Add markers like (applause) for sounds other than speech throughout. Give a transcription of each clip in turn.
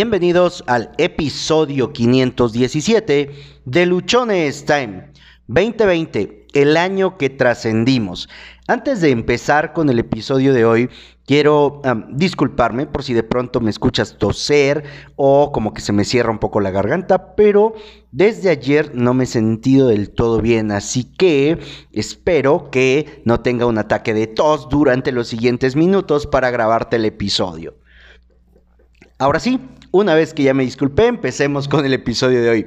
Bienvenidos al episodio 517 de Luchones Time 2020, el año que trascendimos. Antes de empezar con el episodio de hoy, quiero disculparme por si de pronto me escuchas toser o como que se me cierra un poco la garganta, pero desde ayer no me he sentido del todo bien, así que espero que no tenga un ataque de tos durante los siguientes minutos para grabarte el episodio. Ahora sí, una vez que ya me disculpé, empecemos con el episodio de hoy.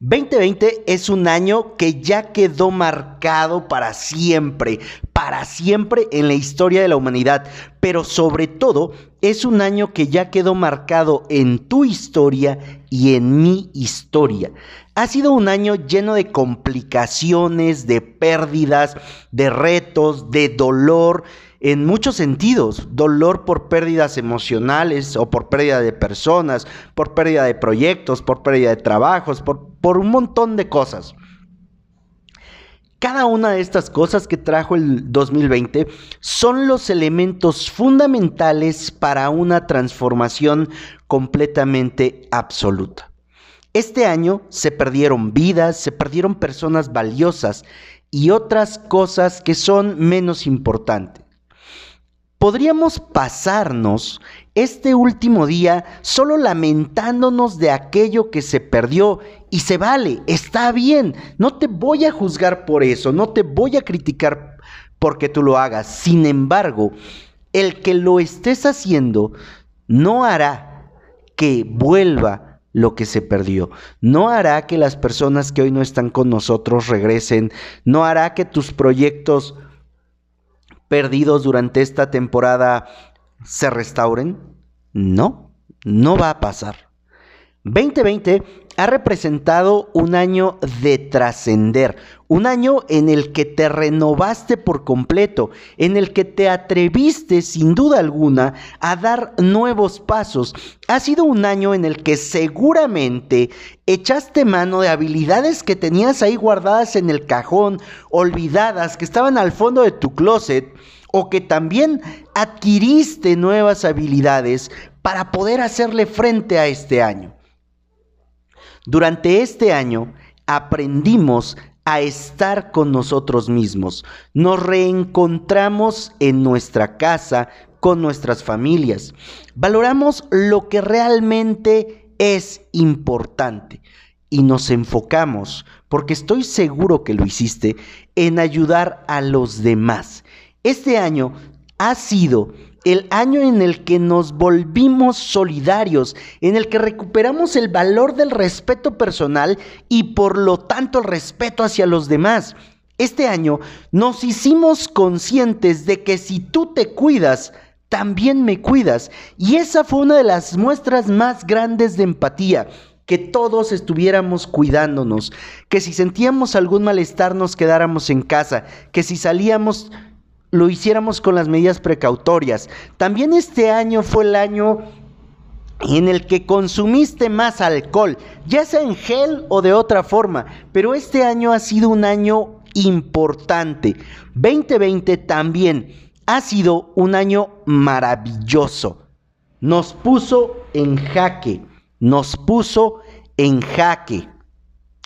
2020 es un año que ya quedó marcado para siempre, para siempre en la historia de la humanidad, pero sobre todo es un año que ya quedó marcado en tu historia y en mi historia. Ha sido un año lleno de complicaciones, de pérdidas, de retos, de dolor en muchos sentidos. Dolor por pérdidas emocionales o por pérdida de personas, por pérdida de proyectos, por pérdida de trabajos, por, por un montón de cosas. Cada una de estas cosas que trajo el 2020 son los elementos fundamentales para una transformación completamente absoluta. Este año se perdieron vidas, se perdieron personas valiosas y otras cosas que son menos importantes podríamos pasarnos este último día solo lamentándonos de aquello que se perdió y se vale, está bien, no te voy a juzgar por eso, no te voy a criticar porque tú lo hagas. Sin embargo, el que lo estés haciendo no hará que vuelva lo que se perdió. No hará que las personas que hoy no están con nosotros regresen. No hará que tus proyectos perdidos durante esta temporada se restauren? No, no va a pasar. 2020 ha representado un año de trascender, un año en el que te renovaste por completo, en el que te atreviste sin duda alguna a dar nuevos pasos. Ha sido un año en el que seguramente echaste mano de habilidades que tenías ahí guardadas en el cajón, olvidadas, que estaban al fondo de tu closet o que también adquiriste nuevas habilidades para poder hacerle frente a este año. Durante este año aprendimos a estar con nosotros mismos. Nos reencontramos en nuestra casa, con nuestras familias. Valoramos lo que realmente es importante y nos enfocamos, porque estoy seguro que lo hiciste, en ayudar a los demás. Este año ha sido el año en el que nos volvimos solidarios, en el que recuperamos el valor del respeto personal y por lo tanto el respeto hacia los demás. Este año nos hicimos conscientes de que si tú te cuidas, también me cuidas. Y esa fue una de las muestras más grandes de empatía que todos estuviéramos cuidándonos, que si sentíamos algún malestar nos quedáramos en casa, que si salíamos lo hiciéramos con las medidas precautorias. También este año fue el año en el que consumiste más alcohol, ya sea en gel o de otra forma, pero este año ha sido un año importante. 2020 también ha sido un año maravilloso. Nos puso en jaque, nos puso en jaque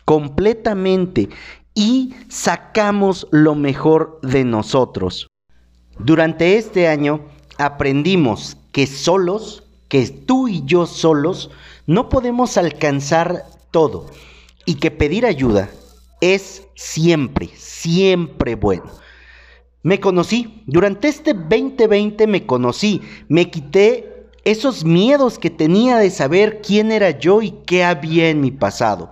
completamente y sacamos lo mejor de nosotros. Durante este año aprendimos que solos, que tú y yo solos, no podemos alcanzar todo y que pedir ayuda es siempre, siempre bueno. Me conocí, durante este 2020 me conocí, me quité esos miedos que tenía de saber quién era yo y qué había en mi pasado.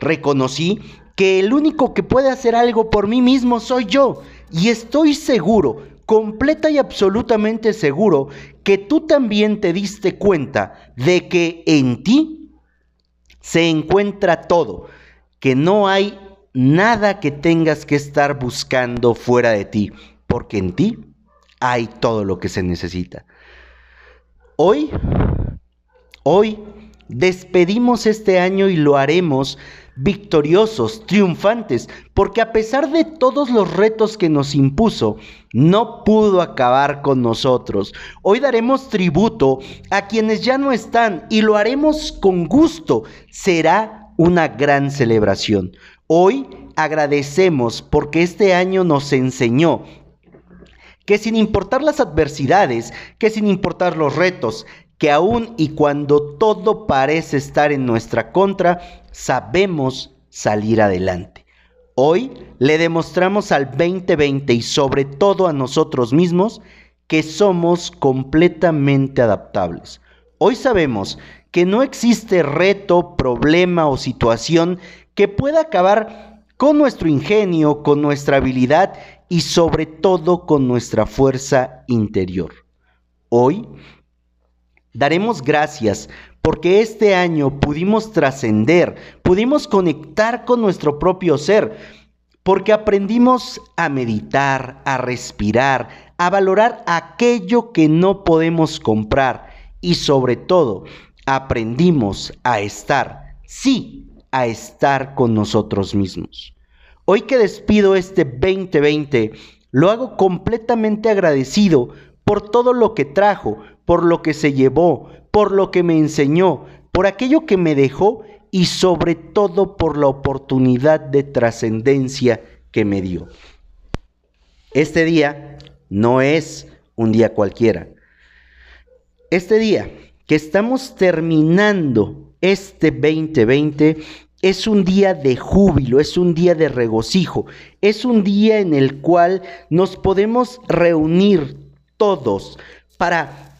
Reconocí que el único que puede hacer algo por mí mismo soy yo y estoy seguro completa y absolutamente seguro que tú también te diste cuenta de que en ti se encuentra todo, que no hay nada que tengas que estar buscando fuera de ti, porque en ti hay todo lo que se necesita. Hoy, hoy despedimos este año y lo haremos victoriosos, triunfantes, porque a pesar de todos los retos que nos impuso, no pudo acabar con nosotros. Hoy daremos tributo a quienes ya no están y lo haremos con gusto. Será una gran celebración. Hoy agradecemos porque este año nos enseñó que sin importar las adversidades, que sin importar los retos, que aún y cuando todo parece estar en nuestra contra, sabemos salir adelante. Hoy le demostramos al 2020 y sobre todo a nosotros mismos que somos completamente adaptables. Hoy sabemos que no existe reto, problema o situación que pueda acabar con nuestro ingenio, con nuestra habilidad y sobre todo con nuestra fuerza interior. Hoy daremos gracias porque este año pudimos trascender, pudimos conectar con nuestro propio ser, porque aprendimos a meditar, a respirar, a valorar aquello que no podemos comprar y sobre todo aprendimos a estar, sí, a estar con nosotros mismos. Hoy que despido este 2020, lo hago completamente agradecido por todo lo que trajo, por lo que se llevó, por lo que me enseñó, por aquello que me dejó y sobre todo por la oportunidad de trascendencia que me dio. Este día no es un día cualquiera. Este día que estamos terminando este 2020 es un día de júbilo, es un día de regocijo, es un día en el cual nos podemos reunir todos para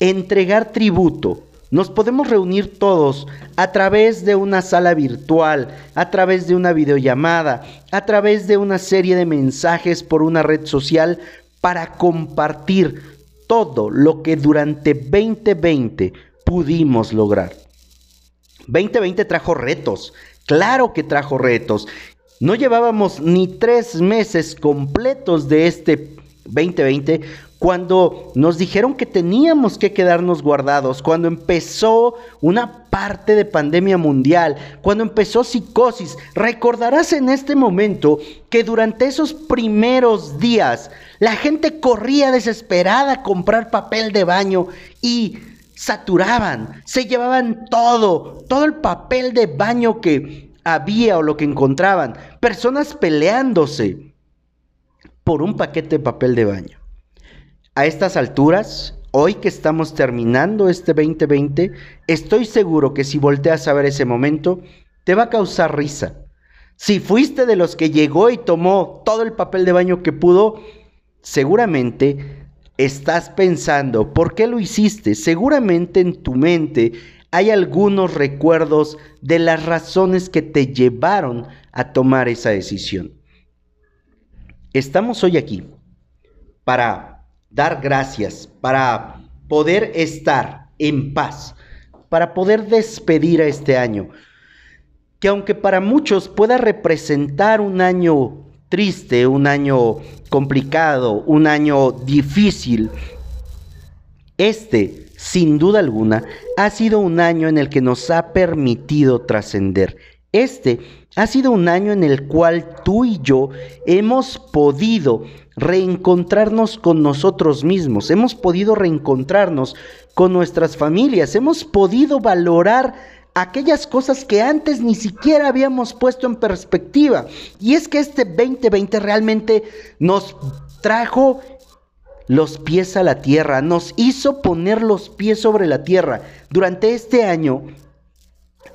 entregar tributo. Nos podemos reunir todos a través de una sala virtual, a través de una videollamada, a través de una serie de mensajes por una red social para compartir todo lo que durante 2020 pudimos lograr. 2020 trajo retos, claro que trajo retos. No llevábamos ni tres meses completos de este 2020 cuando nos dijeron que teníamos que quedarnos guardados, cuando empezó una parte de pandemia mundial, cuando empezó psicosis. Recordarás en este momento que durante esos primeros días la gente corría desesperada a comprar papel de baño y saturaban, se llevaban todo, todo el papel de baño que había o lo que encontraban, personas peleándose por un paquete de papel de baño. A estas alturas, hoy que estamos terminando este 2020, estoy seguro que si volteas a ver ese momento, te va a causar risa. Si fuiste de los que llegó y tomó todo el papel de baño que pudo, seguramente estás pensando, ¿por qué lo hiciste? Seguramente en tu mente hay algunos recuerdos de las razones que te llevaron a tomar esa decisión. Estamos hoy aquí para dar gracias, para poder estar en paz, para poder despedir a este año, que aunque para muchos pueda representar un año triste, un año complicado, un año difícil. Este, sin duda alguna, ha sido un año en el que nos ha permitido trascender. Este ha sido un año en el cual tú y yo hemos podido reencontrarnos con nosotros mismos, hemos podido reencontrarnos con nuestras familias, hemos podido valorar aquellas cosas que antes ni siquiera habíamos puesto en perspectiva. Y es que este 2020 realmente nos trajo los pies a la tierra, nos hizo poner los pies sobre la tierra. Durante este año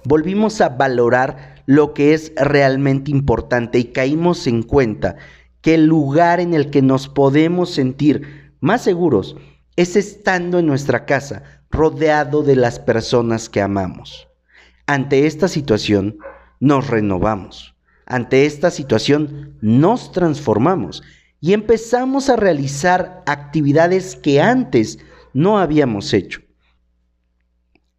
volvimos a valorar lo que es realmente importante y caímos en cuenta que el lugar en el que nos podemos sentir más seguros es estando en nuestra casa, rodeado de las personas que amamos. Ante esta situación nos renovamos. Ante esta situación nos transformamos y empezamos a realizar actividades que antes no habíamos hecho.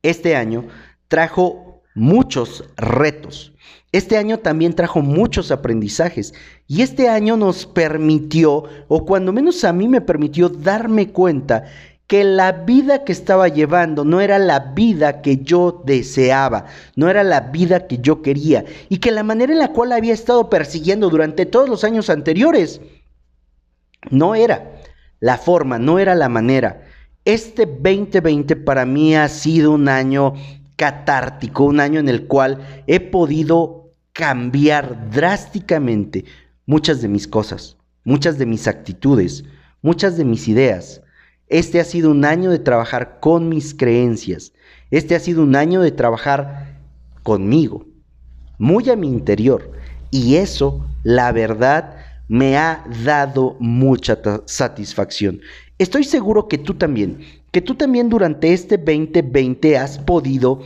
Este año trajo muchos retos. Este año también trajo muchos aprendizajes y este año nos permitió, o cuando menos a mí me permitió darme cuenta que la vida que estaba llevando no era la vida que yo deseaba, no era la vida que yo quería y que la manera en la cual había estado persiguiendo durante todos los años anteriores no era la forma, no era la manera. Este 2020 para mí ha sido un año catártico, un año en el cual he podido cambiar drásticamente muchas de mis cosas, muchas de mis actitudes, muchas de mis ideas. Este ha sido un año de trabajar con mis creencias. Este ha sido un año de trabajar conmigo, muy a mi interior. Y eso, la verdad, me ha dado mucha satisfacción. Estoy seguro que tú también, que tú también durante este 2020 has podido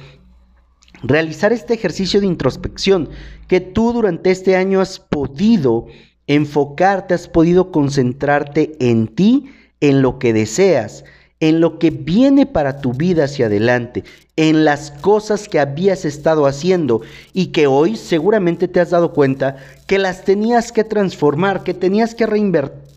realizar este ejercicio de introspección, que tú durante este año has podido enfocarte, has podido concentrarte en ti en lo que deseas, en lo que viene para tu vida hacia adelante, en las cosas que habías estado haciendo y que hoy seguramente te has dado cuenta que las tenías que transformar, que tenías que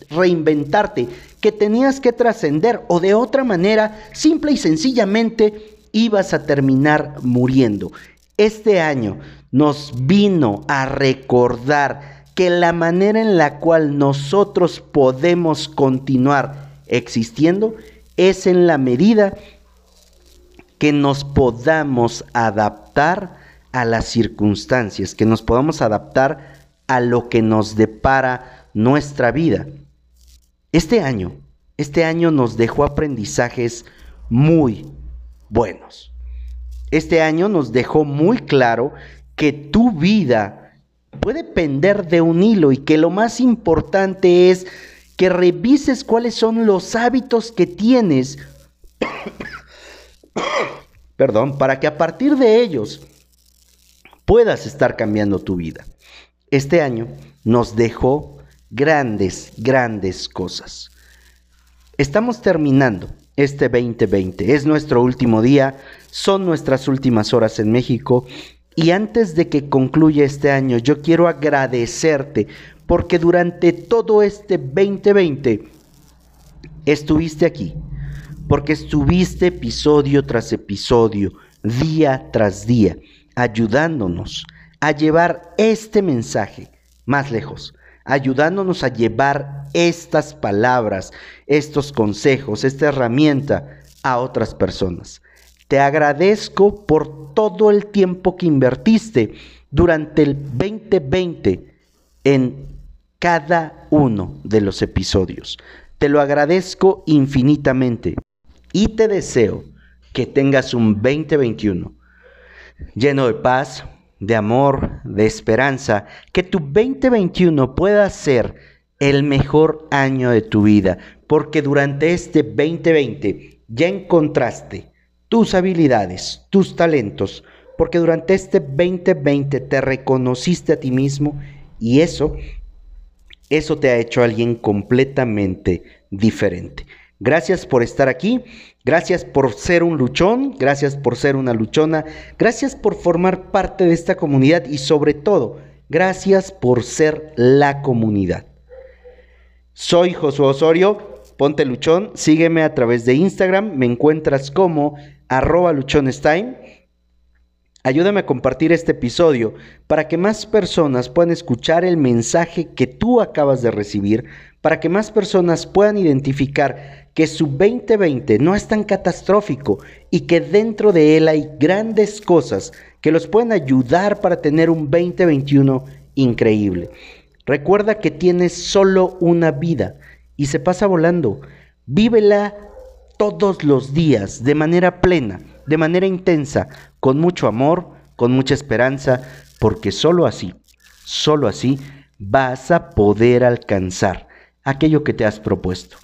reinventarte, que tenías que trascender o de otra manera, simple y sencillamente, ibas a terminar muriendo. Este año nos vino a recordar que la manera en la cual nosotros podemos continuar existiendo es en la medida que nos podamos adaptar a las circunstancias, que nos podamos adaptar a lo que nos depara nuestra vida. Este año, este año nos dejó aprendizajes muy buenos. Este año nos dejó muy claro que tu vida puede pender de un hilo y que lo más importante es que revises cuáles son los hábitos que tienes, (coughs) perdón, para que a partir de ellos puedas estar cambiando tu vida. Este año nos dejó grandes, grandes cosas. Estamos terminando este 2020. Es nuestro último día, son nuestras últimas horas en México. Y antes de que concluya este año, yo quiero agradecerte porque durante todo este 2020 estuviste aquí, porque estuviste episodio tras episodio, día tras día, ayudándonos a llevar este mensaje más lejos, ayudándonos a llevar estas palabras, estos consejos, esta herramienta a otras personas. Te agradezco por todo el tiempo que invertiste durante el 2020 en cada uno de los episodios. Te lo agradezco infinitamente y te deseo que tengas un 2021 lleno de paz, de amor, de esperanza, que tu 2021 pueda ser el mejor año de tu vida, porque durante este 2020 ya encontraste tus habilidades, tus talentos, porque durante este 2020 te reconociste a ti mismo y eso eso te ha hecho alguien completamente diferente. Gracias por estar aquí, gracias por ser un luchón, gracias por ser una luchona, gracias por formar parte de esta comunidad y sobre todo, gracias por ser la comunidad. Soy Josué Osorio, ponte luchón, sígueme a través de Instagram, me encuentras como arroba luchonstein Ayúdame a compartir este episodio para que más personas puedan escuchar el mensaje que tú acabas de recibir, para que más personas puedan identificar que su 2020 no es tan catastrófico y que dentro de él hay grandes cosas que los pueden ayudar para tener un 2021 increíble. Recuerda que tienes solo una vida y se pasa volando. Vívela todos los días de manera plena de manera intensa, con mucho amor, con mucha esperanza, porque sólo así, sólo así vas a poder alcanzar aquello que te has propuesto.